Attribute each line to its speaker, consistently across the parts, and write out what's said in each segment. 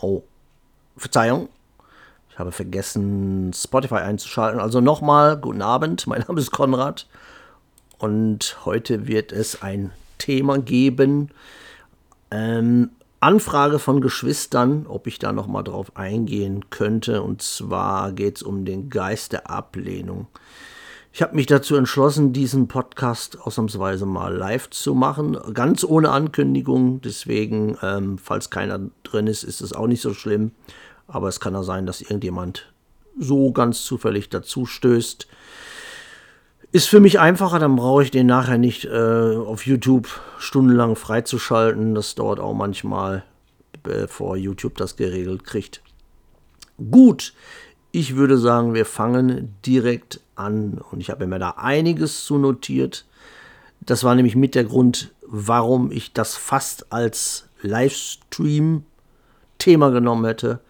Speaker 1: Oh, Verzeihung. Ich habe vergessen, Spotify einzuschalten. Also nochmal, guten Abend. Mein Name ist Konrad. Und heute wird es ein Thema geben. Ähm, Anfrage von Geschwistern, ob ich da nochmal drauf eingehen könnte. Und zwar geht es um den Geist der Ablehnung. Ich habe mich dazu entschlossen, diesen Podcast ausnahmsweise mal live zu machen, ganz ohne Ankündigung. Deswegen, ähm, falls keiner drin ist, ist es auch nicht so schlimm. Aber es kann auch sein, dass irgendjemand so ganz zufällig dazu stößt. Ist für mich einfacher, dann brauche ich den nachher nicht äh, auf YouTube stundenlang freizuschalten. Das dauert auch manchmal, bevor YouTube das geregelt kriegt. Gut, ich würde sagen, wir fangen direkt an. Und ich habe mir da einiges zu notiert. Das war nämlich mit der Grund, warum ich das fast als Livestream-Thema genommen hätte,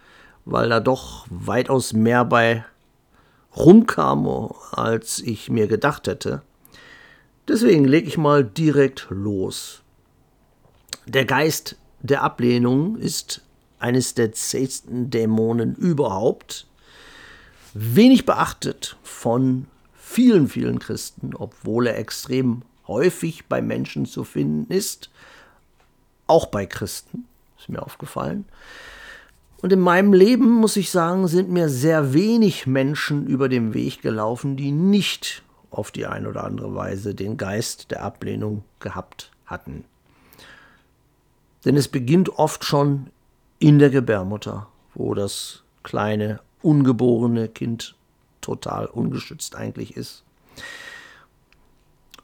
Speaker 1: weil da doch weitaus mehr bei rumkam, als ich mir gedacht hätte. Deswegen lege ich mal direkt los. Der Geist der Ablehnung ist eines der zähsten Dämonen überhaupt wenig beachtet von vielen, vielen Christen, obwohl er extrem häufig bei Menschen zu finden ist, auch bei Christen, ist mir aufgefallen. Und in meinem Leben, muss ich sagen, sind mir sehr wenig Menschen über den Weg gelaufen, die nicht auf die eine oder andere Weise den Geist der Ablehnung gehabt hatten. Denn es beginnt oft schon in der Gebärmutter, wo das kleine ungeborene Kind total ungeschützt eigentlich ist.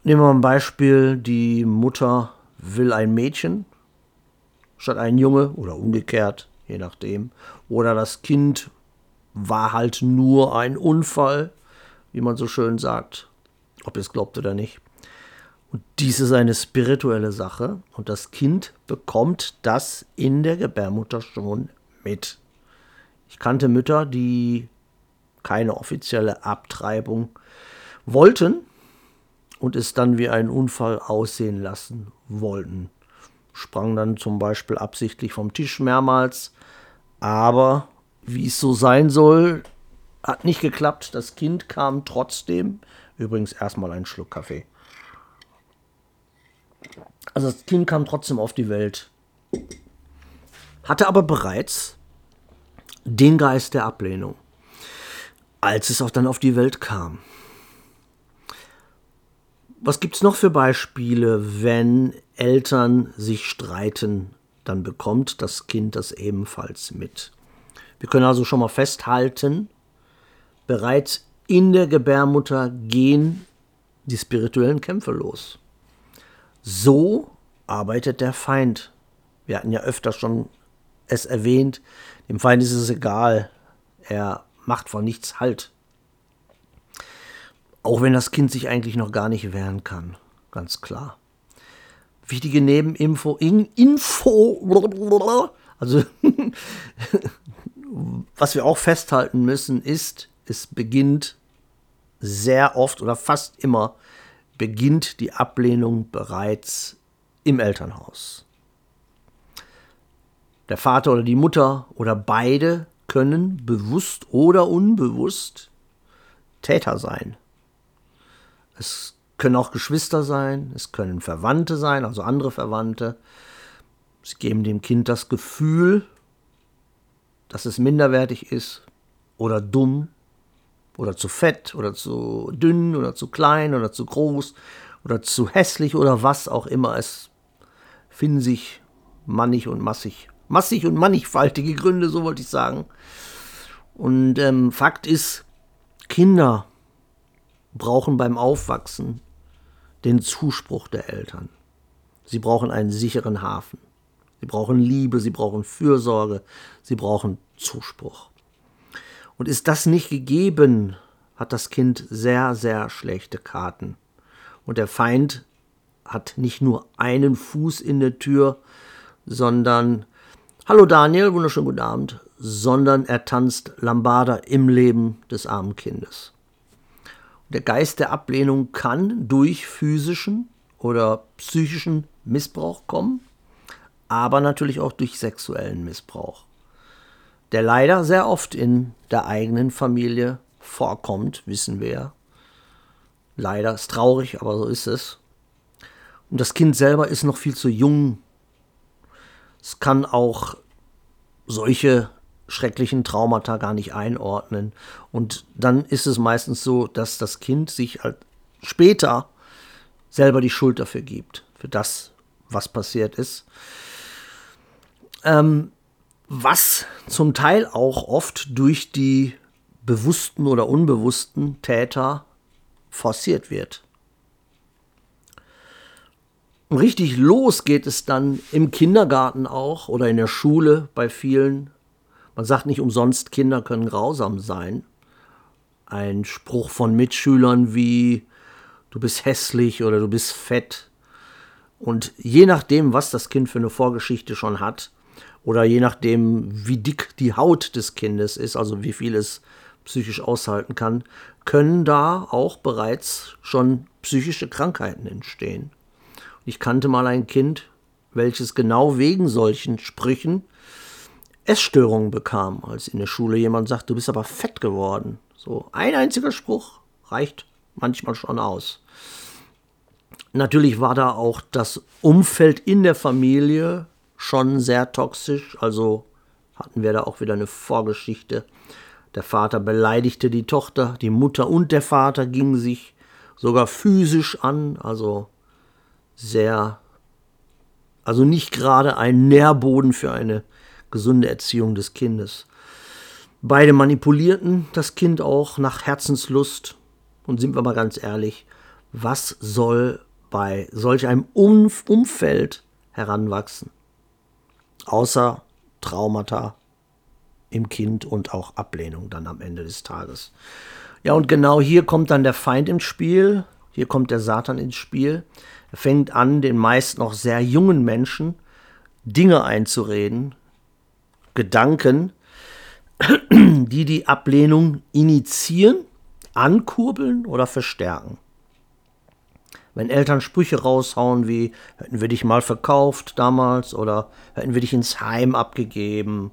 Speaker 1: Nehmen wir mal ein Beispiel, die Mutter will ein Mädchen statt ein Junge oder umgekehrt, je nachdem. Oder das Kind war halt nur ein Unfall, wie man so schön sagt, ob ihr es glaubt oder nicht. Und dies ist eine spirituelle Sache und das Kind bekommt das in der Gebärmutter schon mit. Ich kannte Mütter, die keine offizielle Abtreibung wollten und es dann wie einen Unfall aussehen lassen wollten. Sprang dann zum Beispiel absichtlich vom Tisch mehrmals, aber wie es so sein soll, hat nicht geklappt. Das Kind kam trotzdem. Übrigens erstmal einen Schluck Kaffee. Also das Kind kam trotzdem auf die Welt. Hatte aber bereits den Geist der Ablehnung, als es auch dann auf die Welt kam. Was gibt es noch für Beispiele, wenn Eltern sich streiten, dann bekommt das Kind das ebenfalls mit. Wir können also schon mal festhalten, bereits in der Gebärmutter gehen die spirituellen Kämpfe los. So arbeitet der Feind. Wir hatten ja öfter schon es erwähnt, dem Feind ist es egal. Er macht vor nichts Halt. Auch wenn das Kind sich eigentlich noch gar nicht wehren kann. Ganz klar. Wichtige Nebeninfo, in, Info, also was wir auch festhalten müssen, ist, es beginnt sehr oft oder fast immer beginnt die Ablehnung bereits im Elternhaus. Der Vater oder die Mutter oder beide können bewusst oder unbewusst Täter sein. Es können auch Geschwister sein, es können Verwandte sein, also andere Verwandte. Sie geben dem Kind das Gefühl, dass es minderwertig ist oder dumm oder zu fett oder zu dünn oder zu klein oder zu groß oder zu hässlich oder was auch immer. Es finden sich mannig und massig massig und mannigfaltige Gründe, so wollte ich sagen. Und ähm, Fakt ist, Kinder brauchen beim Aufwachsen den Zuspruch der Eltern. Sie brauchen einen sicheren Hafen. Sie brauchen Liebe, sie brauchen Fürsorge, sie brauchen Zuspruch. Und ist das nicht gegeben, hat das Kind sehr, sehr schlechte Karten. Und der Feind hat nicht nur einen Fuß in der Tür, sondern Hallo Daniel, wunderschönen guten Abend, sondern er tanzt Lambada im Leben des armen Kindes. Der Geist der Ablehnung kann durch physischen oder psychischen Missbrauch kommen, aber natürlich auch durch sexuellen Missbrauch. der leider sehr oft in der eigenen Familie vorkommt, wissen wir. Leider ist traurig, aber so ist es. Und das Kind selber ist noch viel zu jung. Es kann auch solche schrecklichen Traumata gar nicht einordnen. Und dann ist es meistens so, dass das Kind sich halt später selber die Schuld dafür gibt, für das, was passiert ist. Ähm, was zum Teil auch oft durch die bewussten oder unbewussten Täter forciert wird. Richtig los geht es dann im Kindergarten auch oder in der Schule bei vielen. Man sagt nicht umsonst, Kinder können grausam sein. Ein Spruch von Mitschülern wie du bist hässlich oder du bist fett. Und je nachdem, was das Kind für eine Vorgeschichte schon hat, oder je nachdem, wie dick die Haut des Kindes ist, also wie viel es psychisch aushalten kann, können da auch bereits schon psychische Krankheiten entstehen. Ich kannte mal ein Kind, welches genau wegen solchen Sprüchen Essstörungen bekam, als in der Schule jemand sagt, du bist aber fett geworden. So ein einziger Spruch reicht manchmal schon aus. Natürlich war da auch das Umfeld in der Familie schon sehr toxisch, also hatten wir da auch wieder eine Vorgeschichte der Vater beleidigte die Tochter, die Mutter und der Vater gingen sich sogar physisch an, also sehr, also nicht gerade ein Nährboden für eine gesunde Erziehung des Kindes. Beide manipulierten das Kind auch nach Herzenslust. Und sind wir mal ganz ehrlich, was soll bei solch einem Umfeld heranwachsen? Außer Traumata im Kind und auch Ablehnung dann am Ende des Tages. Ja, und genau hier kommt dann der Feind ins Spiel, hier kommt der Satan ins Spiel. Er fängt an, den meist noch sehr jungen Menschen Dinge einzureden, Gedanken, die die Ablehnung initiieren, ankurbeln oder verstärken. Wenn Eltern Sprüche raushauen wie hätten wir dich mal verkauft damals oder hätten wir dich ins Heim abgegeben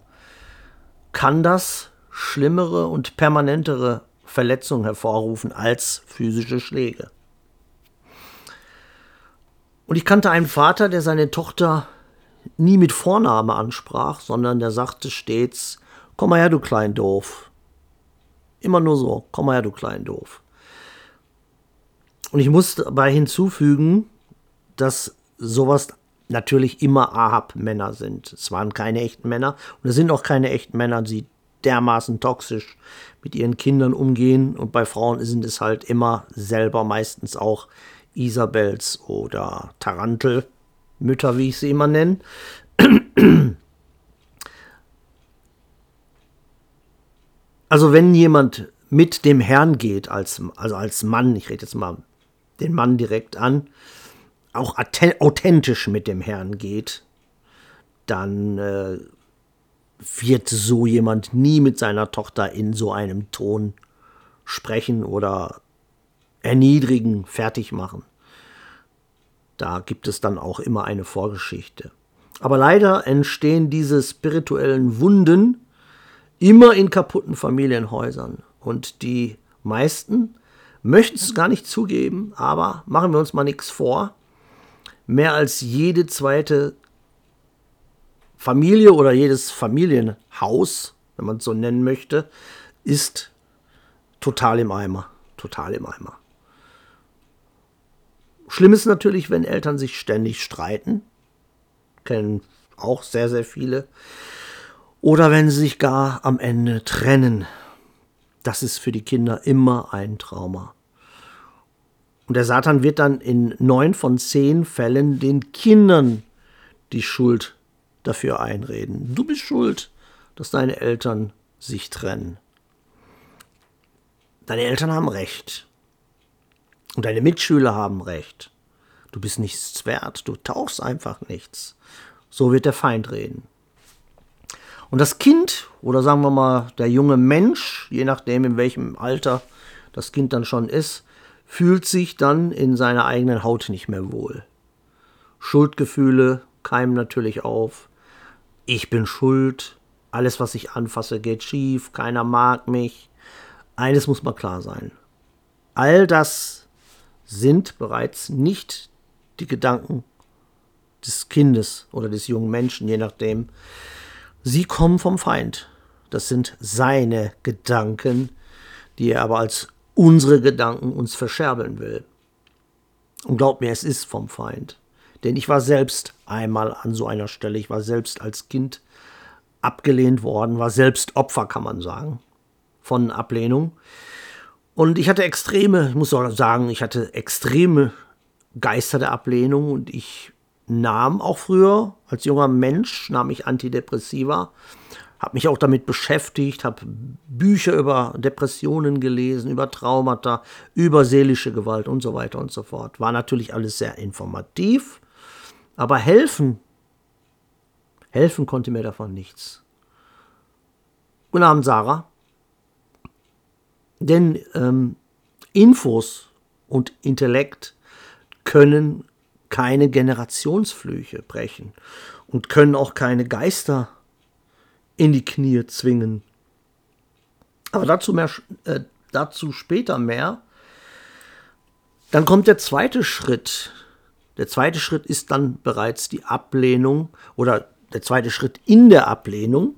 Speaker 1: kann das schlimmere und permanentere Verletzungen hervorrufen als physische Schläge. Und ich kannte einen Vater, der seine Tochter nie mit Vorname ansprach, sondern der sagte stets, komm mal her, du klein Doof. Immer nur so, komm mal her, du klein Doof. Und ich muss dabei hinzufügen, dass sowas natürlich immer Ahab-Männer sind. Es waren keine echten Männer und es sind auch keine echten Männer, die dermaßen toxisch mit ihren Kindern umgehen. Und bei Frauen sind es halt immer selber meistens auch Isabels oder Tarantel-Mütter, wie ich sie immer nenne. Also wenn jemand mit dem Herrn geht, als, also als Mann, ich rede jetzt mal den Mann direkt an, auch authentisch mit dem Herrn geht, dann äh, wird so jemand nie mit seiner Tochter in so einem Ton sprechen oder erniedrigen, fertig machen. Da gibt es dann auch immer eine Vorgeschichte. Aber leider entstehen diese spirituellen Wunden immer in kaputten Familienhäusern. Und die meisten möchten es gar nicht zugeben, aber machen wir uns mal nichts vor mehr als jede zweite Familie oder jedes Familienhaus, wenn man es so nennen möchte, ist total im Eimer. Total im Eimer. Schlimm ist natürlich, wenn Eltern sich ständig streiten. Kennen auch sehr, sehr viele. Oder wenn sie sich gar am Ende trennen. Das ist für die Kinder immer ein Trauma. Und der Satan wird dann in neun von zehn Fällen den Kindern die Schuld dafür einreden. Du bist schuld, dass deine Eltern sich trennen. Deine Eltern haben recht. Und deine Mitschüler haben recht. Du bist nichts wert, du tauchst einfach nichts. So wird der Feind reden. Und das Kind, oder sagen wir mal der junge Mensch, je nachdem in welchem Alter das Kind dann schon ist, fühlt sich dann in seiner eigenen Haut nicht mehr wohl. Schuldgefühle keimen natürlich auf. Ich bin schuld, alles, was ich anfasse, geht schief, keiner mag mich. Eines muss mal klar sein. All das sind bereits nicht die Gedanken des Kindes oder des jungen Menschen, je nachdem. Sie kommen vom Feind. Das sind seine Gedanken, die er aber als unsere Gedanken uns verscherbeln will. Und glaubt mir, es ist vom Feind. Denn ich war selbst einmal an so einer Stelle. Ich war selbst als Kind abgelehnt worden, war selbst Opfer, kann man sagen, von Ablehnung. Und ich hatte extreme, ich muss sagen, ich hatte extreme Geister der Ablehnung und ich nahm auch früher als junger Mensch nahm ich Antidepressiva, habe mich auch damit beschäftigt, habe Bücher über Depressionen gelesen, über Traumata, über seelische Gewalt und so weiter und so fort. War natürlich alles sehr informativ, aber helfen, helfen konnte mir davon nichts. Guten Abend, Sarah. Denn ähm, Infos und Intellekt können keine Generationsflüche brechen und können auch keine Geister in die Knie zwingen. Aber dazu, mehr, äh, dazu später mehr. Dann kommt der zweite Schritt. Der zweite Schritt ist dann bereits die Ablehnung oder der zweite Schritt in der Ablehnung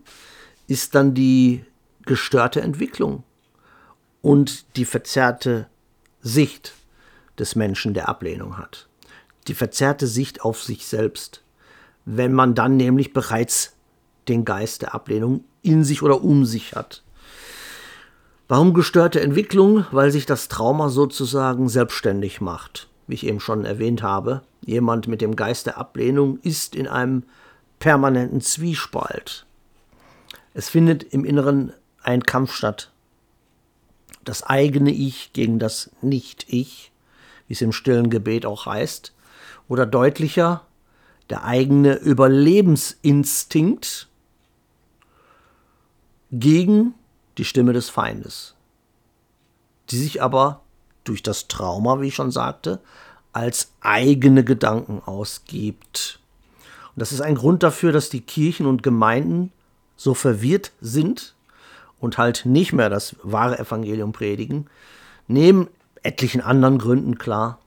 Speaker 1: ist dann die gestörte Entwicklung und die verzerrte Sicht des Menschen, der Ablehnung hat die verzerrte Sicht auf sich selbst, wenn man dann nämlich bereits den Geist der Ablehnung in sich oder um sich hat. Warum gestörte Entwicklung? Weil sich das Trauma sozusagen selbstständig macht. Wie ich eben schon erwähnt habe, jemand mit dem Geist der Ablehnung ist in einem permanenten Zwiespalt. Es findet im Inneren ein Kampf statt. Das eigene Ich gegen das Nicht-Ich, wie es im stillen Gebet auch heißt, oder deutlicher der eigene Überlebensinstinkt gegen die Stimme des Feindes, die sich aber durch das Trauma, wie ich schon sagte, als eigene Gedanken ausgibt. Und das ist ein Grund dafür, dass die Kirchen und Gemeinden so verwirrt sind und halt nicht mehr das wahre Evangelium predigen, neben etlichen anderen Gründen klar,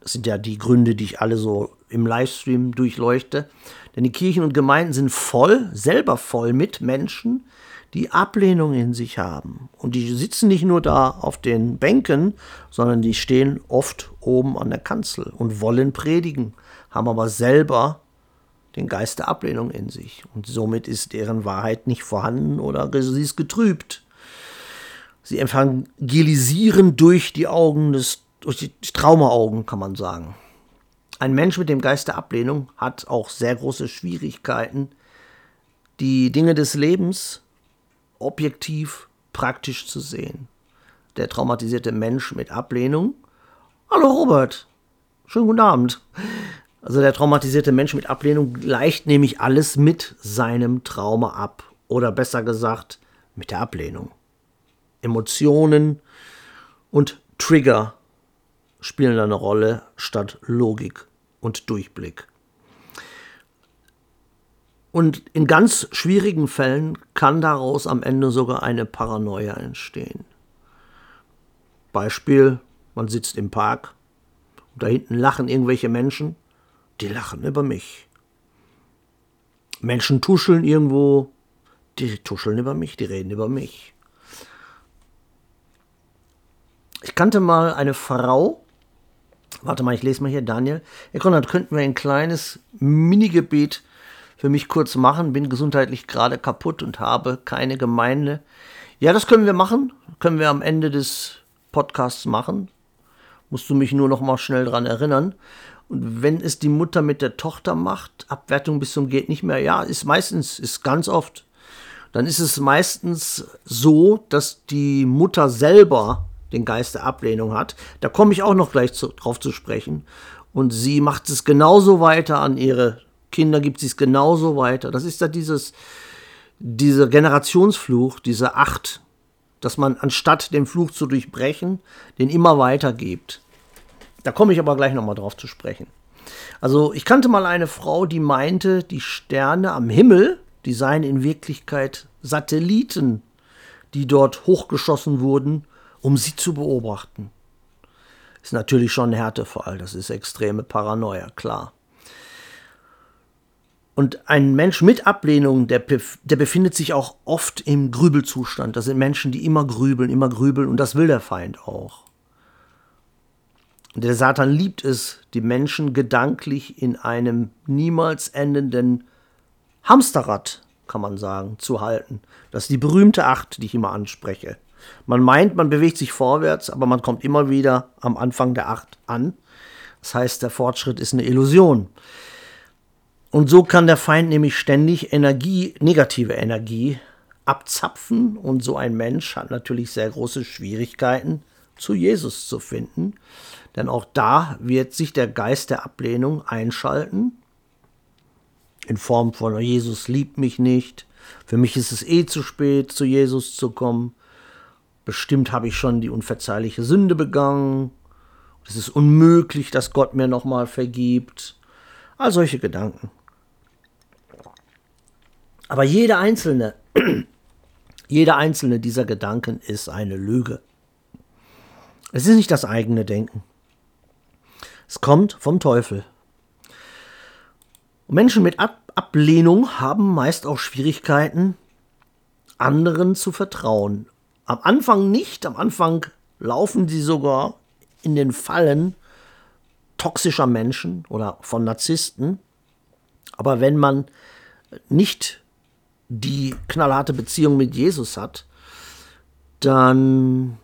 Speaker 1: das sind ja die Gründe, die ich alle so im Livestream durchleuchte. Denn die Kirchen und Gemeinden sind voll, selber voll mit Menschen, die Ablehnung in sich haben. Und die sitzen nicht nur da auf den Bänken, sondern die stehen oft oben an der Kanzel und wollen predigen, haben aber selber den Geist der Ablehnung in sich. Und somit ist deren Wahrheit nicht vorhanden oder sie ist getrübt. Sie evangelisieren durch die Augen des durch die Traumaaugen, kann man sagen. Ein Mensch mit dem Geist der Ablehnung hat auch sehr große Schwierigkeiten, die Dinge des Lebens objektiv praktisch zu sehen. Der traumatisierte Mensch mit Ablehnung. Hallo Robert, schönen guten Abend. Also der traumatisierte Mensch mit Ablehnung gleicht nämlich alles mit seinem Trauma ab. Oder besser gesagt, mit der Ablehnung. Emotionen und Trigger spielen eine Rolle statt Logik und Durchblick. Und in ganz schwierigen Fällen kann daraus am Ende sogar eine Paranoia entstehen. Beispiel, man sitzt im Park und da hinten lachen irgendwelche Menschen, die lachen über mich. Menschen tuscheln irgendwo, die tuscheln über mich, die reden über mich. Ich kannte mal eine Frau, Warte mal, ich lese mal hier, Daniel. Herr Konrad, könnten wir ein kleines Minigebet für mich kurz machen? Bin gesundheitlich gerade kaputt und habe keine Gemeinde. Ja, das können wir machen. Können wir am Ende des Podcasts machen. Musst du mich nur noch mal schnell dran erinnern. Und wenn es die Mutter mit der Tochter macht, Abwertung bis zum geht nicht mehr, ja, ist meistens, ist ganz oft. Dann ist es meistens so, dass die Mutter selber den Geist der Ablehnung hat. Da komme ich auch noch gleich zu, drauf zu sprechen. Und sie macht es genauso weiter an ihre Kinder, gibt sie es genauso weiter. Das ist ja dieses, dieser Generationsfluch, diese Acht, dass man anstatt den Fluch zu durchbrechen, den immer weitergibt. Da komme ich aber gleich nochmal drauf zu sprechen. Also ich kannte mal eine Frau, die meinte, die Sterne am Himmel die seien in Wirklichkeit Satelliten, die dort hochgeschossen wurden, um sie zu beobachten. Ist natürlich schon ein Härtefall, das ist extreme Paranoia, klar. Und ein Mensch mit Ablehnung, der, der befindet sich auch oft im Grübelzustand. Das sind Menschen, die immer grübeln, immer grübeln und das will der Feind auch. Der Satan liebt es, die Menschen gedanklich in einem niemals endenden Hamsterrad, kann man sagen, zu halten. Das ist die berühmte Acht, die ich immer anspreche. Man meint, man bewegt sich vorwärts, aber man kommt immer wieder am Anfang der Acht an. Das heißt, der Fortschritt ist eine Illusion. Und so kann der Feind nämlich ständig Energie, negative Energie abzapfen und so ein Mensch hat natürlich sehr große Schwierigkeiten, zu Jesus zu finden. Denn auch da wird sich der Geist der Ablehnung einschalten, in Form von Jesus liebt mich nicht, für mich ist es eh zu spät, zu Jesus zu kommen, bestimmt habe ich schon die unverzeihliche Sünde begangen, es ist unmöglich, dass Gott mir nochmal vergibt. All solche Gedanken. Aber jeder einzelne, jeder einzelne dieser Gedanken ist eine Lüge. Es ist nicht das eigene Denken. Es kommt vom Teufel. Und Menschen mit Ab Ablehnung haben meist auch Schwierigkeiten, anderen zu vertrauen. Am Anfang nicht, am Anfang laufen sie sogar in den Fallen toxischer Menschen oder von Narzissten. Aber wenn man nicht die knallharte Beziehung mit Jesus hat, dann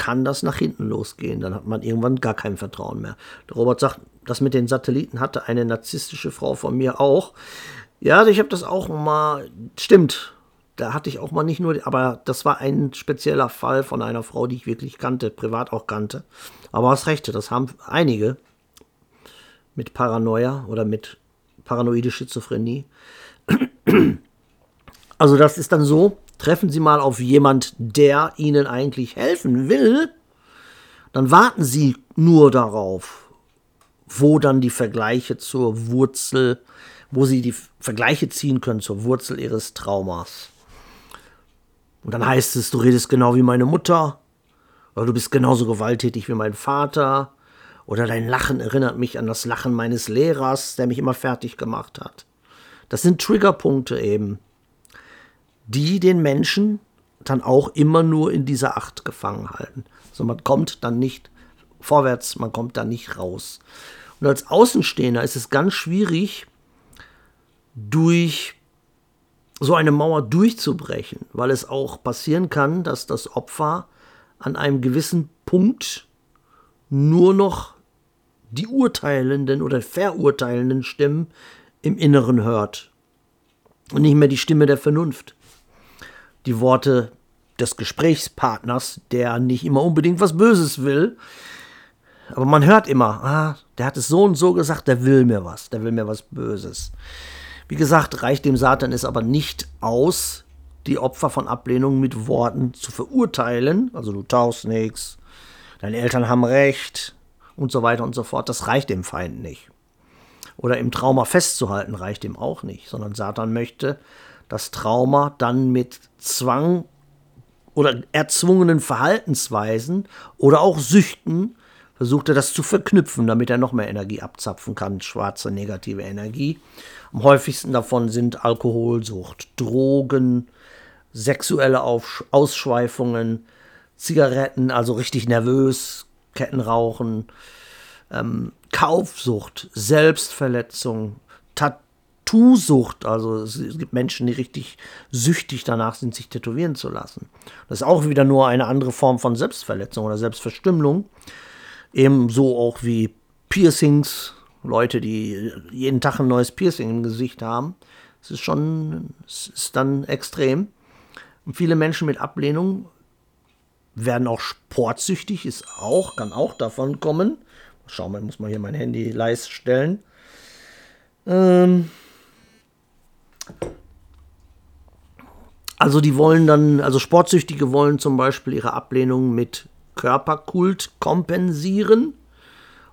Speaker 1: kann das nach hinten losgehen. Dann hat man irgendwann gar kein Vertrauen mehr. Der Robert sagt, das mit den Satelliten hatte eine narzisstische Frau von mir auch. Ja, ich habe das auch mal, stimmt. Da hatte ich auch mal nicht nur, aber das war ein spezieller Fall von einer Frau, die ich wirklich kannte, privat auch kannte. Aber hast recht, das haben einige mit Paranoia oder mit paranoide Schizophrenie. Also das ist dann so, treffen Sie mal auf jemand, der Ihnen eigentlich helfen will, dann warten Sie nur darauf, wo dann die Vergleiche zur Wurzel, wo Sie die Vergleiche ziehen können zur Wurzel Ihres Traumas. Und dann heißt es, du redest genau wie meine Mutter, oder du bist genauso gewalttätig wie mein Vater, oder dein Lachen erinnert mich an das Lachen meines Lehrers, der mich immer fertig gemacht hat. Das sind Triggerpunkte eben die den Menschen dann auch immer nur in dieser Acht gefangen halten. Also man kommt dann nicht vorwärts, man kommt dann nicht raus. Und als Außenstehender ist es ganz schwierig, durch so eine Mauer durchzubrechen, weil es auch passieren kann, dass das Opfer an einem gewissen Punkt nur noch die urteilenden oder verurteilenden Stimmen im Inneren hört und nicht mehr die Stimme der Vernunft die Worte des Gesprächspartners, der nicht immer unbedingt was Böses will. Aber man hört immer, ah, der hat es so und so gesagt, der will mir was, der will mir was Böses. Wie gesagt, reicht dem Satan es aber nicht aus, die Opfer von Ablehnung mit Worten zu verurteilen. Also du tauchst nichts, deine Eltern haben recht und so weiter und so fort. Das reicht dem Feind nicht. Oder im Trauma festzuhalten reicht ihm auch nicht, sondern Satan möchte, das Trauma dann mit Zwang oder erzwungenen Verhaltensweisen oder auch Süchten versucht er das zu verknüpfen, damit er noch mehr Energie abzapfen kann, schwarze negative Energie. Am häufigsten davon sind Alkoholsucht, Drogen, sexuelle Auf Ausschweifungen, Zigaretten, also richtig nervös, Kettenrauchen, ähm, Kaufsucht, Selbstverletzung, Tat Tattoo-Sucht. Also es gibt Menschen, die richtig süchtig danach sind, sich tätowieren zu lassen. Das ist auch wieder nur eine andere Form von Selbstverletzung oder Selbstverstümmelung. Ebenso auch wie Piercings, Leute, die jeden Tag ein neues Piercing im Gesicht haben. Es ist schon, es ist dann extrem. Und viele Menschen mit Ablehnung werden auch sportsüchtig, ist auch, kann auch davon kommen. Schauen wir, muss mal hier mein Handy leise stellen. Ähm, also die wollen dann, also Sportsüchtige wollen zum Beispiel ihre Ablehnung mit Körperkult kompensieren.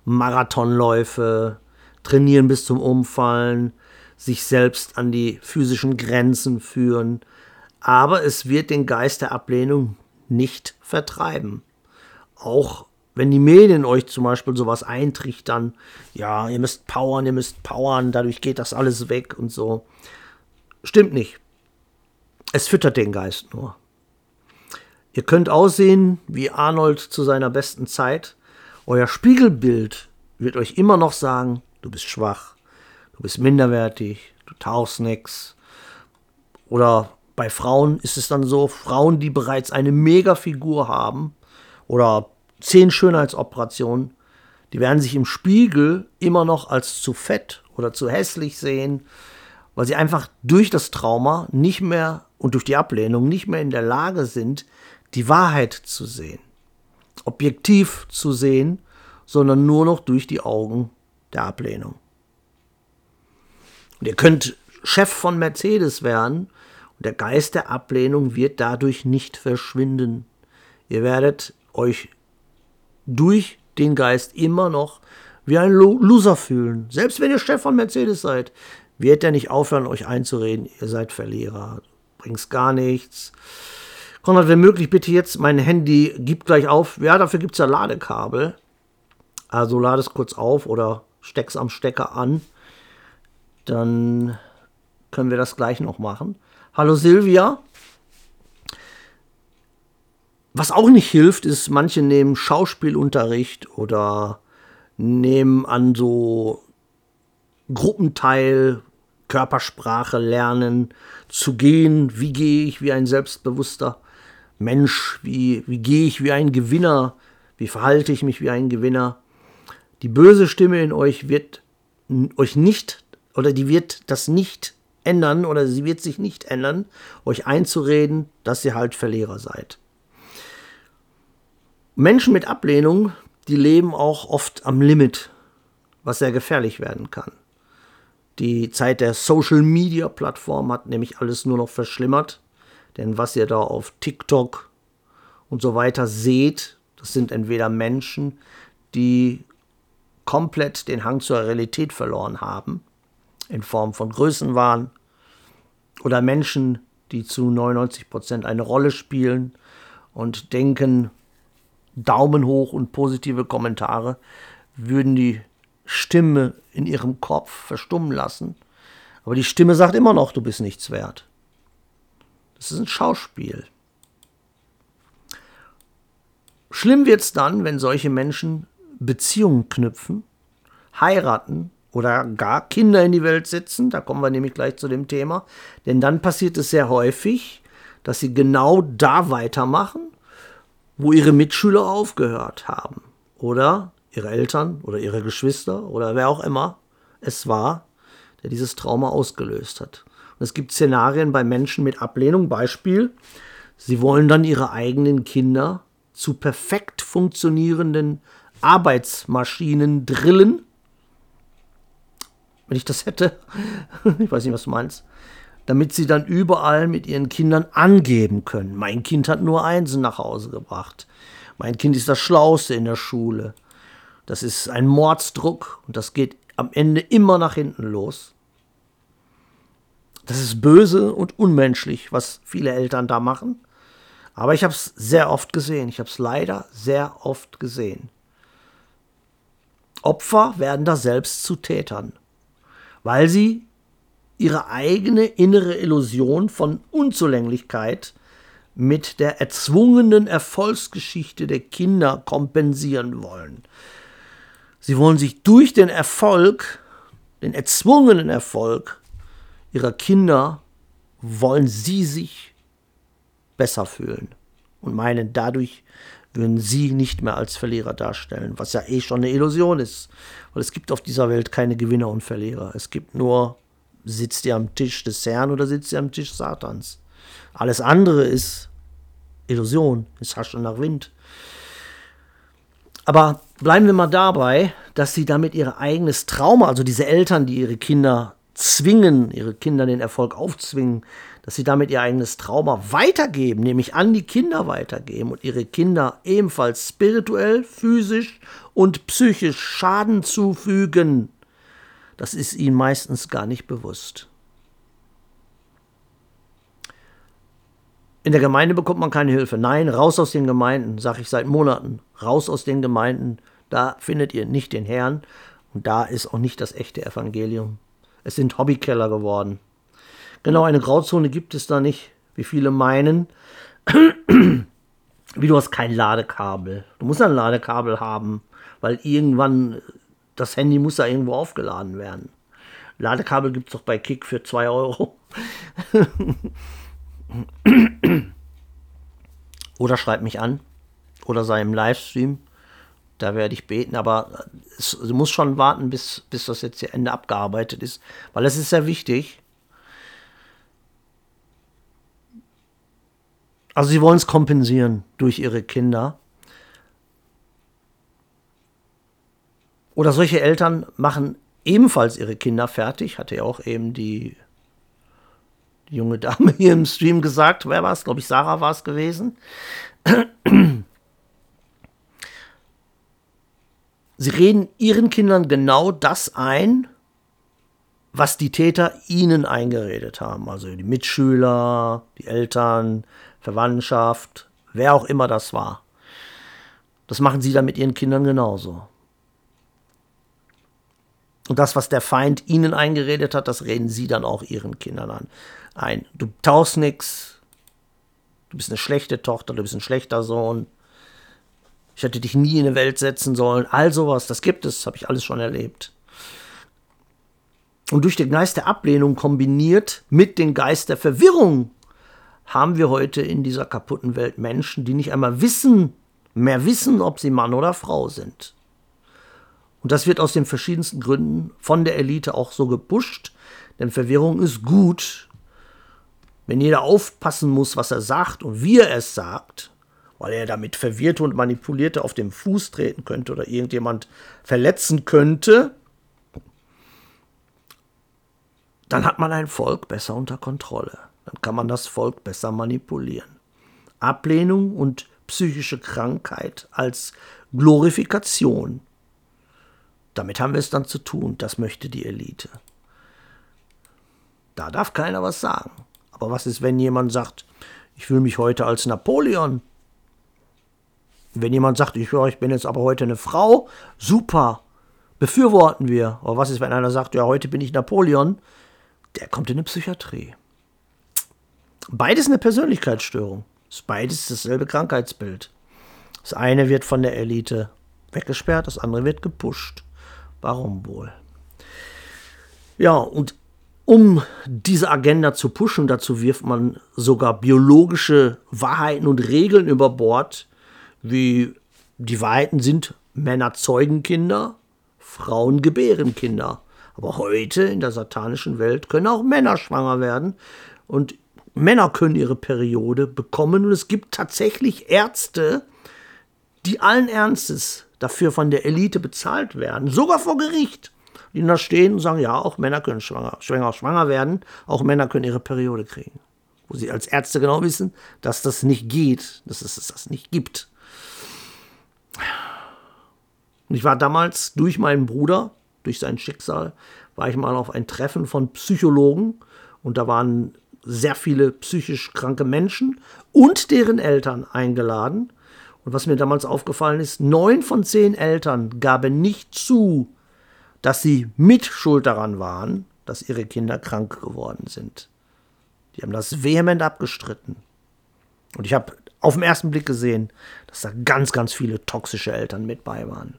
Speaker 1: Marathonläufe, trainieren bis zum Umfallen, sich selbst an die physischen Grenzen führen, aber es wird den Geist der Ablehnung nicht vertreiben. Auch wenn die Medien euch zum Beispiel sowas eintrichtern, ja, ihr müsst powern, ihr müsst powern, dadurch geht das alles weg und so. Stimmt nicht. Es füttert den Geist nur. Ihr könnt aussehen wie Arnold zu seiner besten Zeit. Euer Spiegelbild wird euch immer noch sagen, du bist schwach, du bist minderwertig, du tauchst nix. Oder bei Frauen ist es dann so, Frauen, die bereits eine Megafigur haben oder zehn Schönheitsoperationen, die werden sich im Spiegel immer noch als zu fett oder zu hässlich sehen, weil sie einfach durch das Trauma nicht mehr und durch die Ablehnung nicht mehr in der Lage sind, die Wahrheit zu sehen, objektiv zu sehen, sondern nur noch durch die Augen der Ablehnung. Und ihr könnt Chef von Mercedes werden und der Geist der Ablehnung wird dadurch nicht verschwinden. Ihr werdet euch durch den Geist immer noch wie ein Loser fühlen. Selbst wenn ihr Chef von Mercedes seid, wird er nicht aufhören, euch einzureden, ihr seid Verlierer, bringt's gar nichts. Konrad, wenn möglich, bitte jetzt mein Handy, gib gleich auf. Ja, dafür gibt es ja Ladekabel. Also lade es kurz auf oder steck's am Stecker an. Dann können wir das gleich noch machen. Hallo Silvia. Was auch nicht hilft, ist, manche nehmen Schauspielunterricht oder nehmen an so Gruppenteil, Körpersprache lernen, zu gehen, wie gehe ich wie ein selbstbewusster Mensch, wie, wie gehe ich wie ein Gewinner, wie verhalte ich mich wie ein Gewinner. Die böse Stimme in euch wird euch nicht oder die wird das nicht ändern oder sie wird sich nicht ändern, euch einzureden, dass ihr halt Verlierer seid. Menschen mit Ablehnung, die leben auch oft am Limit, was sehr gefährlich werden kann. Die Zeit der Social Media Plattform hat nämlich alles nur noch verschlimmert, denn was ihr da auf TikTok und so weiter seht, das sind entweder Menschen, die komplett den Hang zur Realität verloren haben, in Form von Größenwahn, oder Menschen, die zu 99 Prozent eine Rolle spielen und denken, Daumen hoch und positive Kommentare würden die Stimme in ihrem Kopf verstummen lassen. Aber die Stimme sagt immer noch, du bist nichts wert. Das ist ein Schauspiel. Schlimm wird es dann, wenn solche Menschen Beziehungen knüpfen, heiraten oder gar Kinder in die Welt setzen, da kommen wir nämlich gleich zu dem Thema, denn dann passiert es sehr häufig, dass sie genau da weitermachen, wo ihre Mitschüler aufgehört haben oder ihre Eltern oder ihre Geschwister oder wer auch immer es war, der dieses Trauma ausgelöst hat. Und es gibt Szenarien bei Menschen mit Ablehnung, Beispiel, sie wollen dann ihre eigenen Kinder zu perfekt funktionierenden Arbeitsmaschinen drillen wenn ich das hätte. ich weiß nicht, was du meinst. Damit sie dann überall mit ihren Kindern angeben können. Mein Kind hat nur Einsen nach Hause gebracht. Mein Kind ist das Schlauste in der Schule. Das ist ein Mordsdruck und das geht am Ende immer nach hinten los. Das ist böse und unmenschlich, was viele Eltern da machen. Aber ich habe es sehr oft gesehen. Ich habe es leider sehr oft gesehen. Opfer werden da selbst zu Tätern weil sie ihre eigene innere Illusion von Unzulänglichkeit mit der erzwungenen Erfolgsgeschichte der Kinder kompensieren wollen. Sie wollen sich durch den Erfolg, den erzwungenen Erfolg ihrer Kinder, wollen sie sich besser fühlen und meinen, dadurch würden sie nicht mehr als Verlierer darstellen, was ja eh schon eine Illusion ist. Weil es gibt auf dieser Welt keine Gewinner und Verlierer. Es gibt nur, sitzt ihr am Tisch des Herrn oder sitzt ihr am Tisch Satans. Alles andere ist Illusion, ist Haschen nach Wind. Aber bleiben wir mal dabei, dass sie damit ihr eigenes Trauma, also diese Eltern, die ihre Kinder zwingen, ihre Kinder den Erfolg aufzwingen, dass sie damit ihr eigenes Trauma weitergeben, nämlich an die Kinder weitergeben und ihre Kinder ebenfalls spirituell, physisch und psychisch Schaden zufügen. das ist ihnen meistens gar nicht bewusst. In der Gemeinde bekommt man keine Hilfe. Nein, raus aus den Gemeinden, sage ich seit Monaten. Raus aus den Gemeinden. Da findet ihr nicht den Herrn und da ist auch nicht das echte Evangelium. Es sind Hobbykeller geworden. Genau, eine Grauzone gibt es da nicht, wie viele meinen. Wie du hast kein Ladekabel. Du musst ein Ladekabel haben, weil irgendwann das Handy muss da irgendwo aufgeladen werden. Ladekabel gibt es doch bei Kick für 2 Euro. oder schreib mich an. Oder sei im Livestream. Da werde ich beten. Aber es, du musst schon warten, bis, bis das jetzt hier Ende abgearbeitet ist. Weil es ist sehr wichtig. Also sie wollen es kompensieren durch ihre Kinder. Oder solche Eltern machen ebenfalls ihre Kinder fertig. Hatte ja auch eben die, die junge Dame hier im Stream gesagt. Wer war es? Glaube ich, Sarah war es gewesen. Sie reden ihren Kindern genau das ein, was die Täter ihnen eingeredet haben. Also die Mitschüler, die Eltern, Verwandtschaft, wer auch immer das war. Das machen sie dann mit ihren Kindern genauso. Und das, was der Feind ihnen eingeredet hat, das reden sie dann auch ihren Kindern an. Ein, du tauchst nix, du bist eine schlechte Tochter, du bist ein schlechter Sohn, ich hätte dich nie in eine Welt setzen sollen, all sowas, das gibt es, habe ich alles schon erlebt. Und durch den Geist der Ablehnung kombiniert mit dem Geist der Verwirrung haben wir heute in dieser kaputten Welt Menschen, die nicht einmal wissen, mehr wissen, ob sie Mann oder Frau sind. Und das wird aus den verschiedensten Gründen von der Elite auch so gepusht, denn Verwirrung ist gut. Wenn jeder aufpassen muss, was er sagt und wie er es sagt, weil er damit Verwirrte und Manipulierte auf den Fuß treten könnte oder irgendjemand verletzen könnte, dann hat man ein Volk besser unter Kontrolle. Dann kann man das Volk besser manipulieren. Ablehnung und psychische Krankheit als Glorifikation. Damit haben wir es dann zu tun. Das möchte die Elite. Da darf keiner was sagen. Aber was ist, wenn jemand sagt, ich fühle mich heute als Napoleon? Wenn jemand sagt, ich, ich bin jetzt aber heute eine Frau, super, befürworten wir. Aber was ist, wenn einer sagt, ja, heute bin ich Napoleon? Der kommt in eine Psychiatrie. Beides eine Persönlichkeitsstörung. Ist beides dasselbe Krankheitsbild. Das eine wird von der Elite weggesperrt, das andere wird gepusht. Warum wohl? Ja, und um diese Agenda zu pushen, dazu wirft man sogar biologische Wahrheiten und Regeln über Bord, wie die Wahrheiten sind, Männer zeugen Kinder, Frauen gebären Kinder. Aber heute in der satanischen Welt können auch Männer schwanger werden und Männer können ihre Periode bekommen und es gibt tatsächlich Ärzte, die allen Ernstes dafür von der Elite bezahlt werden, sogar vor Gericht, die da stehen und sagen, ja, auch Männer können schwanger, schwanger, schwanger werden, auch Männer können ihre Periode kriegen. Wo sie als Ärzte genau wissen, dass das nicht geht, dass es das nicht gibt. Und ich war damals durch meinen Bruder, durch sein Schicksal, war ich mal auf ein Treffen von Psychologen und da waren sehr viele psychisch kranke Menschen und deren Eltern eingeladen. Und was mir damals aufgefallen ist, neun von zehn Eltern gaben nicht zu, dass sie mit schuld daran waren, dass ihre Kinder krank geworden sind. Die haben das vehement abgestritten. Und ich habe auf den ersten Blick gesehen, dass da ganz, ganz viele toxische Eltern mit bei waren.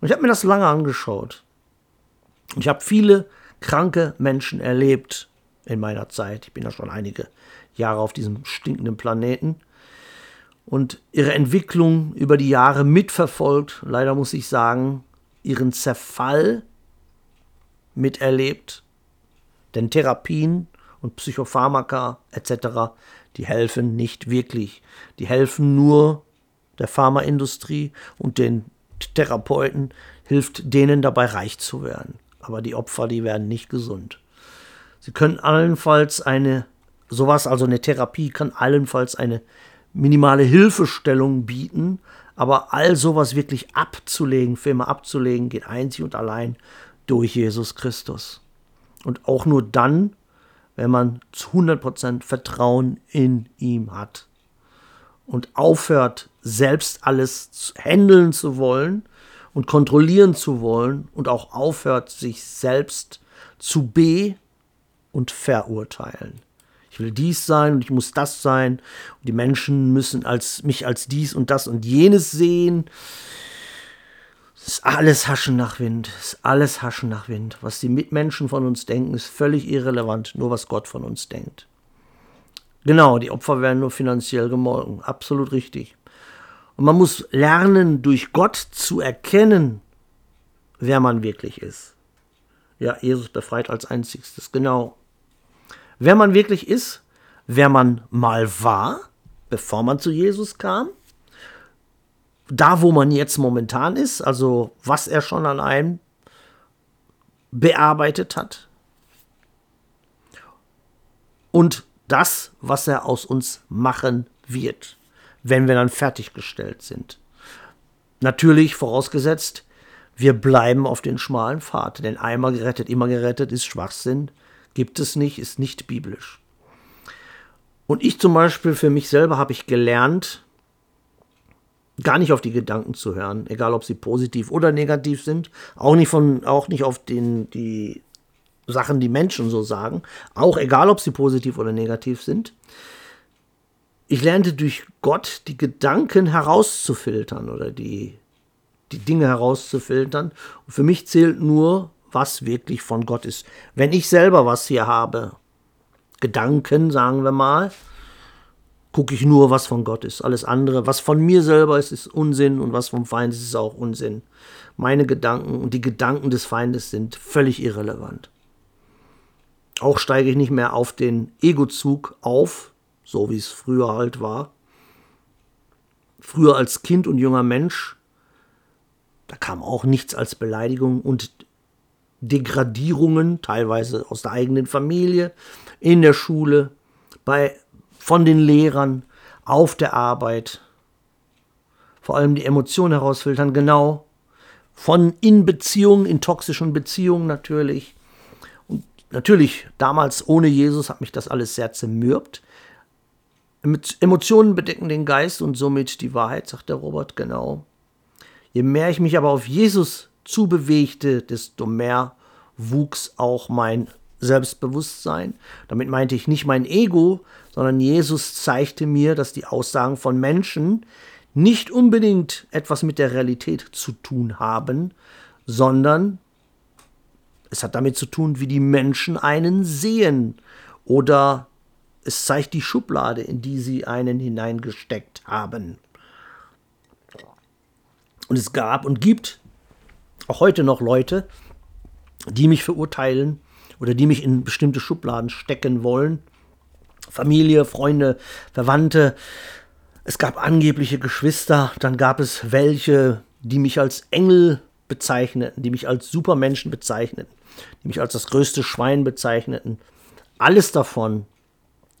Speaker 1: Und ich habe mir das lange angeschaut. Ich habe viele kranke Menschen erlebt in meiner Zeit. Ich bin ja schon einige Jahre auf diesem stinkenden Planeten und ihre Entwicklung über die Jahre mitverfolgt. Leider muss ich sagen, ihren Zerfall miterlebt. Denn Therapien und Psychopharmaka etc., die helfen nicht wirklich. Die helfen nur der Pharmaindustrie und den Therapeuten, hilft denen dabei reich zu werden aber die Opfer, die werden nicht gesund. Sie können allenfalls eine, sowas, also eine Therapie kann allenfalls eine minimale Hilfestellung bieten, Aber all sowas wirklich abzulegen, für immer abzulegen, geht einzig und allein durch Jesus Christus. Und auch nur dann, wenn man zu 100% Vertrauen in ihm hat und aufhört, selbst alles handeln zu wollen und kontrollieren zu wollen und auch aufhört, sich selbst zu be- und verurteilen. Ich will dies sein und ich muss das sein. Und die Menschen müssen als, mich als dies und das und jenes sehen. Ist alles Haschen nach Wind. Ist alles Haschen nach Wind. Was die Mitmenschen von uns denken, ist völlig irrelevant. Nur was Gott von uns denkt. Genau, die Opfer werden nur finanziell gemolken. Absolut richtig. Und man muss lernen, durch Gott zu erkennen, wer man wirklich ist. Ja, Jesus befreit als einzigstes. Genau. Wer man wirklich ist, wer man mal war, bevor man zu Jesus kam, da wo man jetzt momentan ist, also was er schon an einem bearbeitet hat und das, was er aus uns machen wird, wenn wir dann fertiggestellt sind. Natürlich vorausgesetzt, wir bleiben auf den schmalen Pfad, denn einmal gerettet, immer gerettet ist Schwachsinn, gibt es nicht, ist nicht biblisch. Und ich zum Beispiel für mich selber habe ich gelernt, gar nicht auf die Gedanken zu hören, egal ob sie positiv oder negativ sind, auch nicht von, auch nicht auf den, die Sachen, die Menschen so sagen, auch egal ob sie positiv oder negativ sind. Ich lernte durch Gott die Gedanken herauszufiltern oder die, die Dinge herauszufiltern. Und für mich zählt nur, was wirklich von Gott ist. Wenn ich selber was hier habe, Gedanken, sagen wir mal, gucke ich nur, was von Gott ist. Alles andere, was von mir selber ist, ist Unsinn und was vom Feind ist, ist auch Unsinn. Meine Gedanken und die Gedanken des Feindes sind völlig irrelevant. Auch steige ich nicht mehr auf den Egozug auf, so wie es früher halt war. Früher als Kind und junger Mensch, da kam auch nichts als Beleidigung und Degradierungen, teilweise aus der eigenen Familie, in der Schule, bei von den Lehrern, auf der Arbeit. Vor allem die Emotionen herausfiltern, genau. Von in Beziehungen, in toxischen Beziehungen natürlich. Und natürlich, damals ohne Jesus hat mich das alles sehr zermürbt. Emotionen bedecken den Geist und somit die Wahrheit, sagt der Robert, genau. Je mehr ich mich aber auf Jesus zubewegte, desto mehr wuchs auch mein Selbstbewusstsein. Damit meinte ich nicht mein Ego, sondern Jesus zeigte mir, dass die Aussagen von Menschen nicht unbedingt etwas mit der Realität zu tun haben, sondern es hat damit zu tun, wie die Menschen einen sehen oder es zeigt die Schublade, in die sie einen hineingesteckt haben. Und es gab und gibt auch heute noch Leute, die mich verurteilen oder die mich in bestimmte Schubladen stecken wollen. Familie, Freunde, Verwandte. Es gab angebliche Geschwister, dann gab es welche, die mich als Engel bezeichneten, die mich als Supermenschen bezeichneten, die mich als das größte Schwein bezeichneten. Alles davon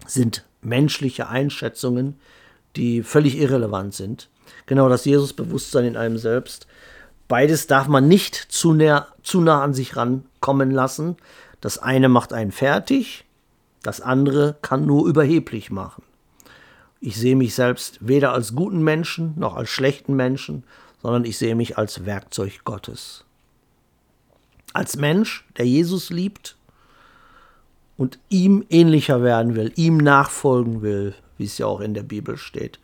Speaker 1: sind menschliche Einschätzungen, die völlig irrelevant sind. Genau das Jesusbewusstsein in einem selbst. Beides darf man nicht zu nah, zu nah an sich rankommen lassen. Das eine macht einen fertig, das andere kann nur überheblich machen. Ich sehe mich selbst weder als guten Menschen noch als schlechten Menschen, sondern ich sehe mich als Werkzeug Gottes. Als Mensch, der Jesus liebt und ihm ähnlicher werden will, ihm nachfolgen will, wie es ja auch in der Bibel steht.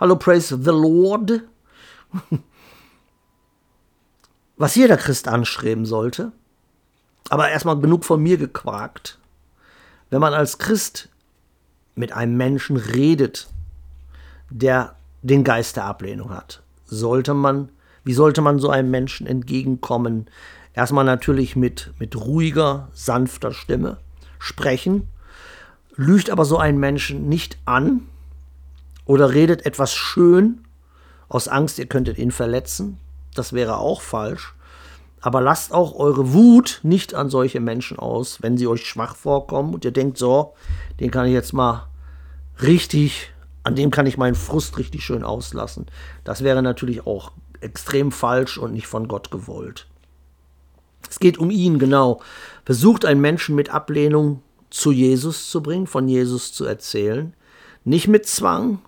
Speaker 1: Hallo, praise the Lord. Was jeder Christ anstreben sollte, aber erstmal genug von mir gequakt. Wenn man als Christ mit einem Menschen redet, der den Geist der Ablehnung hat, sollte man, wie sollte man so einem Menschen entgegenkommen? Erstmal natürlich mit, mit ruhiger, sanfter Stimme sprechen, lügt aber so einen Menschen nicht an oder redet etwas schön aus Angst, ihr könntet ihn verletzen. Das wäre auch falsch. Aber lasst auch eure Wut nicht an solche Menschen aus, wenn sie euch schwach vorkommen und ihr denkt, so, den kann ich jetzt mal richtig an dem kann ich meinen Frust richtig schön auslassen. Das wäre natürlich auch extrem falsch und nicht von Gott gewollt. Es geht um ihn, genau. Versucht einen Menschen mit Ablehnung zu Jesus zu bringen, von Jesus zu erzählen. Nicht mit Zwang,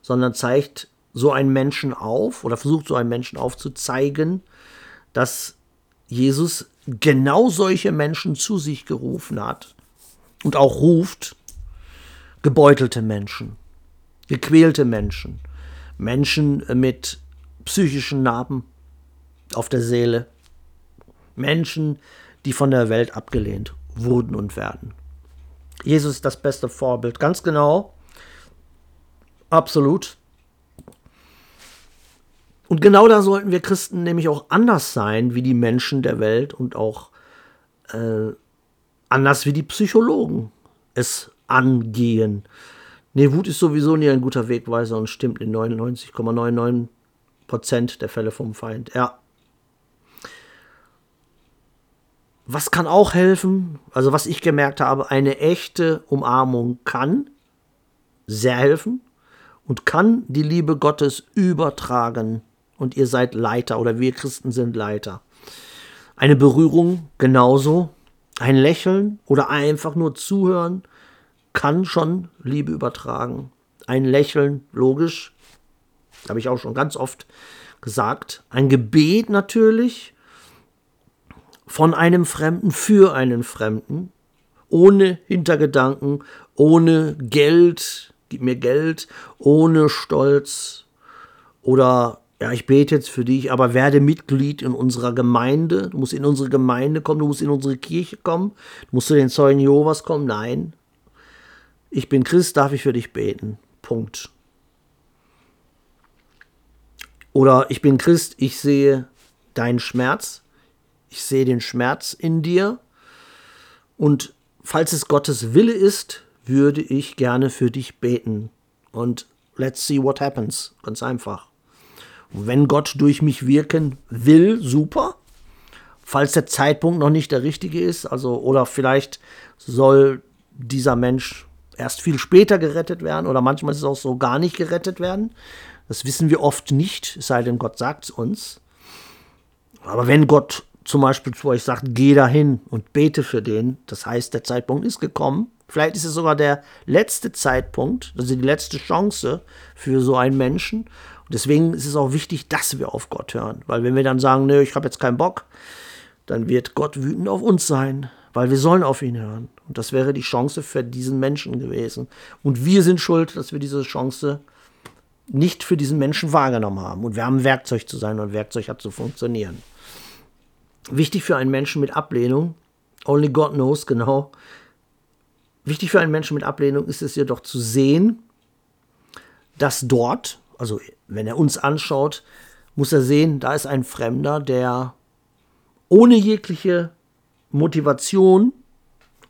Speaker 1: sondern zeigt so einen Menschen auf oder versucht so einen Menschen aufzuzeigen, dass Jesus genau solche Menschen zu sich gerufen hat und auch ruft, gebeutelte Menschen, gequälte Menschen, Menschen mit psychischen Narben auf der Seele, Menschen, die von der Welt abgelehnt wurden und werden. Jesus ist das beste Vorbild, ganz genau, absolut. Und genau da sollten wir Christen nämlich auch anders sein wie die Menschen der Welt und auch äh, anders wie die Psychologen es angehen. Nee, Wut ist sowieso nie ein guter Wegweiser und stimmt in 99,99 Prozent der Fälle vom Feind. Ja. Was kann auch helfen? Also was ich gemerkt habe, eine echte Umarmung kann sehr helfen und kann die Liebe Gottes übertragen und ihr seid Leiter oder wir Christen sind Leiter. Eine Berührung genauso, ein Lächeln oder einfach nur zuhören kann schon Liebe übertragen. Ein Lächeln, logisch, habe ich auch schon ganz oft gesagt. Ein Gebet natürlich von einem Fremden für einen Fremden, ohne Hintergedanken, ohne Geld, gib mir Geld, ohne Stolz oder ja, ich bete jetzt für dich, aber werde Mitglied in unserer Gemeinde. Du musst in unsere Gemeinde kommen, du musst in unsere Kirche kommen, du musst zu den Zeugen Jehovas kommen. Nein. Ich bin Christ, darf ich für dich beten. Punkt. Oder ich bin Christ, ich sehe deinen Schmerz, ich sehe den Schmerz in dir und falls es Gottes Wille ist, würde ich gerne für dich beten. Und let's see what happens. Ganz einfach. Wenn Gott durch mich wirken will, super. Falls der Zeitpunkt noch nicht der richtige ist, also oder vielleicht soll dieser Mensch erst viel später gerettet werden oder manchmal ist es auch so gar nicht gerettet werden. Das wissen wir oft nicht, es sei denn, Gott sagt es uns. Aber wenn Gott zum Beispiel zu euch sagt, geh dahin und bete für den, das heißt, der Zeitpunkt ist gekommen. Vielleicht ist es sogar der letzte Zeitpunkt, also die letzte Chance für so einen Menschen. Und deswegen ist es auch wichtig, dass wir auf Gott hören. Weil wenn wir dann sagen, nö, ich habe jetzt keinen Bock, dann wird Gott wütend auf uns sein, weil wir sollen auf ihn hören. Und das wäre die Chance für diesen Menschen gewesen. Und wir sind schuld, dass wir diese Chance nicht für diesen Menschen wahrgenommen haben. Und wir haben Werkzeug zu sein und Werkzeug hat zu funktionieren. Wichtig für einen Menschen mit Ablehnung, only God knows genau, wichtig für einen Menschen mit Ablehnung ist es jedoch zu sehen, dass dort, also wenn er uns anschaut, muss er sehen, da ist ein Fremder, der ohne jegliche Motivation,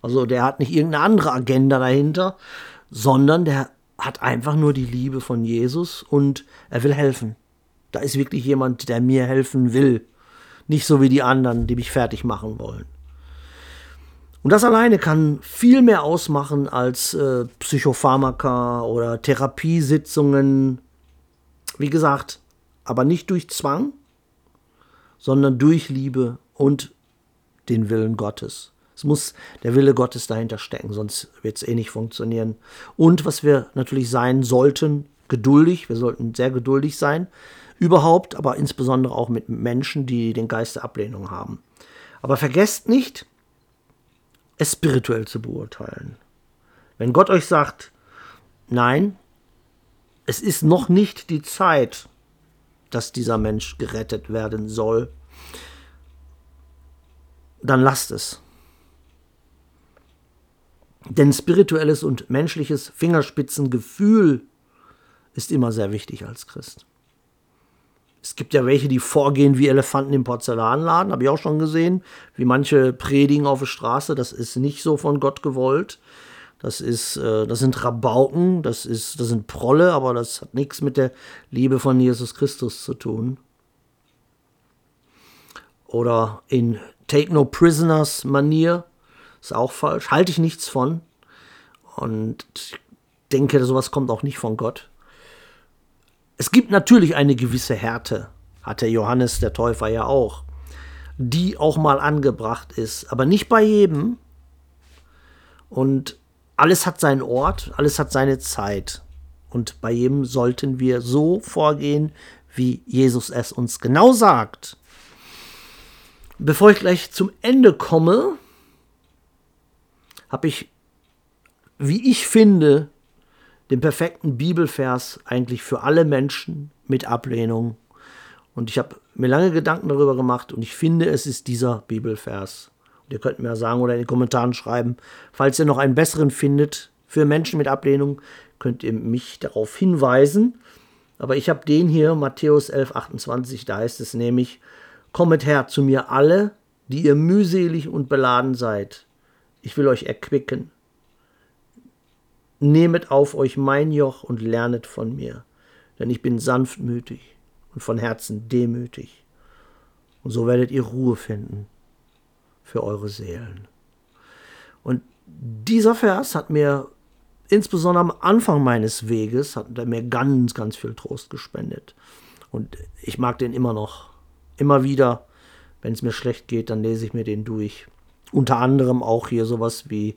Speaker 1: also der hat nicht irgendeine andere Agenda dahinter, sondern der hat einfach nur die Liebe von Jesus und er will helfen. Da ist wirklich jemand, der mir helfen will. Nicht so wie die anderen, die mich fertig machen wollen. Und das alleine kann viel mehr ausmachen als äh, Psychopharmaka oder Therapiesitzungen wie gesagt, aber nicht durch Zwang, sondern durch Liebe und den Willen Gottes. Es muss der Wille Gottes dahinter stecken, sonst wird es eh nicht funktionieren. Und was wir natürlich sein sollten, geduldig, wir sollten sehr geduldig sein, überhaupt, aber insbesondere auch mit Menschen, die den Geist der Ablehnung haben. Aber vergesst nicht, es spirituell zu beurteilen. Wenn Gott euch sagt, nein, es ist noch nicht die Zeit, dass dieser Mensch gerettet werden soll, dann lasst es. Denn spirituelles und menschliches Fingerspitzengefühl ist immer sehr wichtig als Christ. Es gibt ja welche, die vorgehen wie Elefanten im Porzellanladen, habe ich auch schon gesehen, wie manche predigen auf der Straße, das ist nicht so von Gott gewollt. Das ist, äh, das sind Rabauken, das ist, das sind Prolle, aber das hat nichts mit der Liebe von Jesus Christus zu tun. Oder in Take No Prisoners Manier ist auch falsch. Halte ich nichts von. Und denke, sowas kommt auch nicht von Gott. Es gibt natürlich eine gewisse Härte, hat der Johannes der Täufer ja auch, die auch mal angebracht ist, aber nicht bei jedem. Und alles hat seinen Ort, alles hat seine Zeit. Und bei jedem sollten wir so vorgehen, wie Jesus es uns genau sagt. Bevor ich gleich zum Ende komme, habe ich, wie ich finde, den perfekten Bibelvers eigentlich für alle Menschen mit Ablehnung. Und ich habe mir lange Gedanken darüber gemacht und ich finde, es ist dieser Bibelvers. Ihr könnt mir sagen oder in den Kommentaren schreiben, falls ihr noch einen besseren findet für Menschen mit Ablehnung, könnt ihr mich darauf hinweisen. Aber ich habe den hier, Matthäus 11, 28, da heißt es nämlich, Kommet her zu mir alle, die ihr mühselig und beladen seid. Ich will euch erquicken. Nehmet auf euch mein Joch und lernet von mir, denn ich bin sanftmütig und von Herzen demütig. Und so werdet ihr Ruhe finden für eure Seelen. Und dieser Vers hat mir insbesondere am Anfang meines Weges, hat er mir ganz, ganz viel Trost gespendet. Und ich mag den immer noch. Immer wieder, wenn es mir schlecht geht, dann lese ich mir den durch. Unter anderem auch hier sowas wie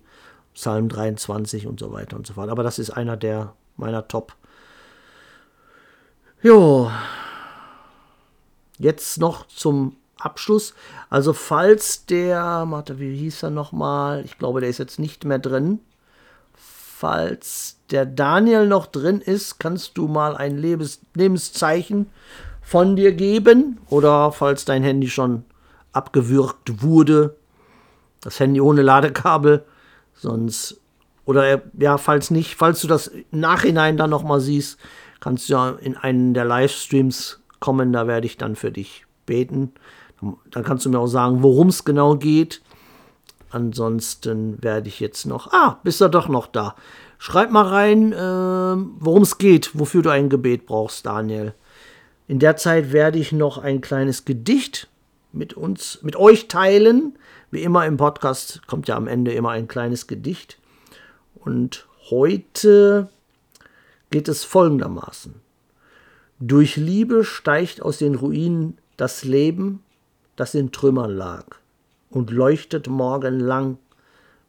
Speaker 1: Psalm 23 und so weiter und so fort. Aber das ist einer der meiner Top. Jo. Jetzt noch zum Abschluss. Also falls der, warte, wie hieß er nochmal? Ich glaube, der ist jetzt nicht mehr drin. Falls der Daniel noch drin ist, kannst du mal ein Lebens Lebenszeichen von dir geben. Oder falls dein Handy schon abgewürgt wurde, das Handy ohne Ladekabel, Sonst, oder ja, falls nicht, falls du das Nachhinein dann nochmal siehst, kannst du ja in einen der Livestreams kommen, da werde ich dann für dich beten. Dann kannst du mir auch sagen, worum es genau geht. Ansonsten werde ich jetzt noch. Ah, bist du doch noch da. Schreib mal rein, äh, worum es geht, wofür du ein Gebet brauchst, Daniel. In der Zeit werde ich noch ein kleines Gedicht mit uns, mit euch teilen. Wie immer im Podcast kommt ja am Ende immer ein kleines Gedicht. Und heute geht es folgendermaßen. Durch Liebe steigt aus den Ruinen das Leben, das in Trümmern lag, und leuchtet morgenlang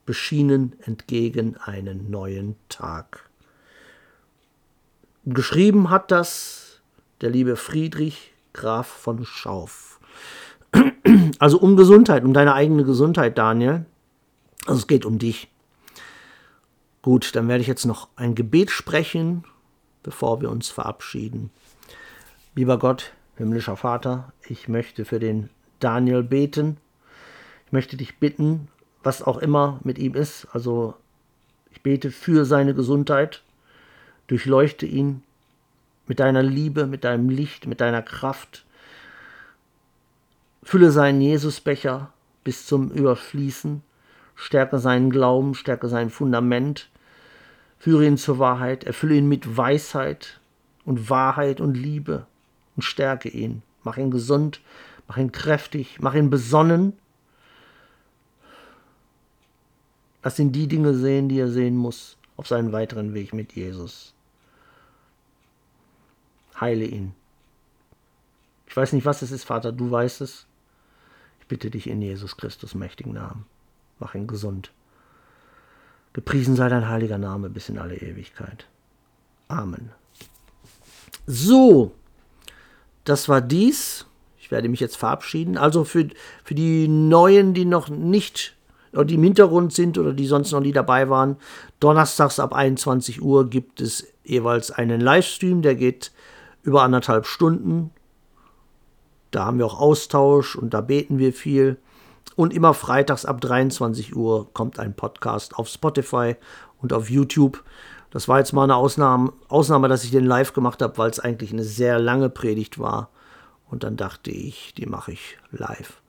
Speaker 1: beschienen entgegen einen neuen Tag. Geschrieben hat das der liebe Friedrich Graf von Schauf. Also um Gesundheit, um deine eigene Gesundheit, Daniel. Also es geht um dich. Gut, dann werde ich jetzt noch ein Gebet sprechen, bevor wir uns verabschieden. Lieber Gott, himmlischer Vater, ich möchte für den Daniel beten. Ich möchte dich bitten, was auch immer mit ihm ist. Also ich bete für seine Gesundheit. Durchleuchte ihn mit deiner Liebe, mit deinem Licht, mit deiner Kraft. Fülle seinen Jesusbecher bis zum Überfließen, stärke seinen Glauben, stärke sein Fundament, führe ihn zur Wahrheit, erfülle ihn mit Weisheit und Wahrheit und Liebe und stärke ihn. Mach ihn gesund, mach ihn kräftig, mach ihn besonnen. Lass ihn die Dinge sehen, die er sehen muss auf seinen weiteren Weg mit Jesus. Heile ihn. Ich weiß nicht, was es ist, Vater, du weißt es bitte dich in Jesus Christus mächtigen Namen. Mach ihn gesund. Gepriesen sei dein heiliger Name bis in alle Ewigkeit. Amen. So, das war dies. Ich werde mich jetzt verabschieden. Also für, für die Neuen, die noch nicht, die im Hintergrund sind oder die sonst noch nie dabei waren, donnerstags ab 21 Uhr gibt es jeweils einen Livestream, der geht über anderthalb Stunden da haben wir auch Austausch und da beten wir viel. Und immer freitags ab 23 Uhr kommt ein Podcast auf Spotify und auf YouTube. Das war jetzt mal eine Ausnahme, Ausnahme dass ich den live gemacht habe, weil es eigentlich eine sehr lange Predigt war. Und dann dachte ich, die mache ich live.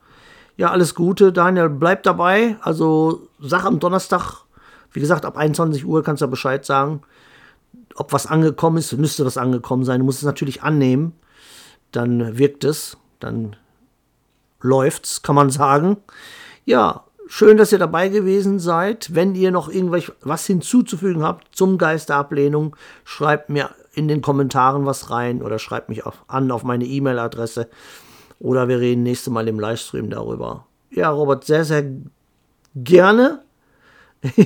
Speaker 1: Ja, alles Gute, Daniel, bleib dabei. Also sag am Donnerstag, wie gesagt, ab 21 Uhr kannst du Bescheid sagen, ob was angekommen ist. Müsste was angekommen sein. Du musst es natürlich annehmen. Dann wirkt es dann läuft's, kann man sagen. Ja, Schön, dass ihr dabei gewesen seid. Wenn ihr noch irgendwelch was hinzuzufügen habt zum Geist der Ablehnung, schreibt mir in den Kommentaren was rein oder schreibt mich auf, an auf meine E-Mail-Adresse oder wir reden nächste Mal im Livestream darüber. Ja, Robert, sehr, sehr gerne.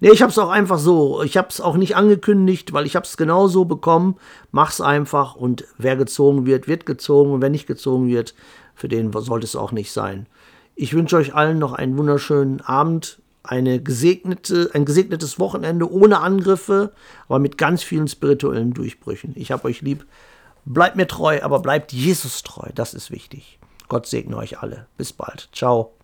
Speaker 1: nee, ich habe es auch einfach so. Ich habe es auch nicht angekündigt, weil ich habe es genau so bekommen. Mach's einfach und wer gezogen wird, wird gezogen und wer nicht gezogen wird, für den sollte es auch nicht sein. Ich wünsche euch allen noch einen wunderschönen Abend, eine gesegnete, ein gesegnetes Wochenende ohne Angriffe, aber mit ganz vielen spirituellen Durchbrüchen. Ich habe euch lieb. Bleibt mir treu, aber bleibt Jesus treu. Das ist wichtig. Gott segne euch alle. Bis bald. Ciao.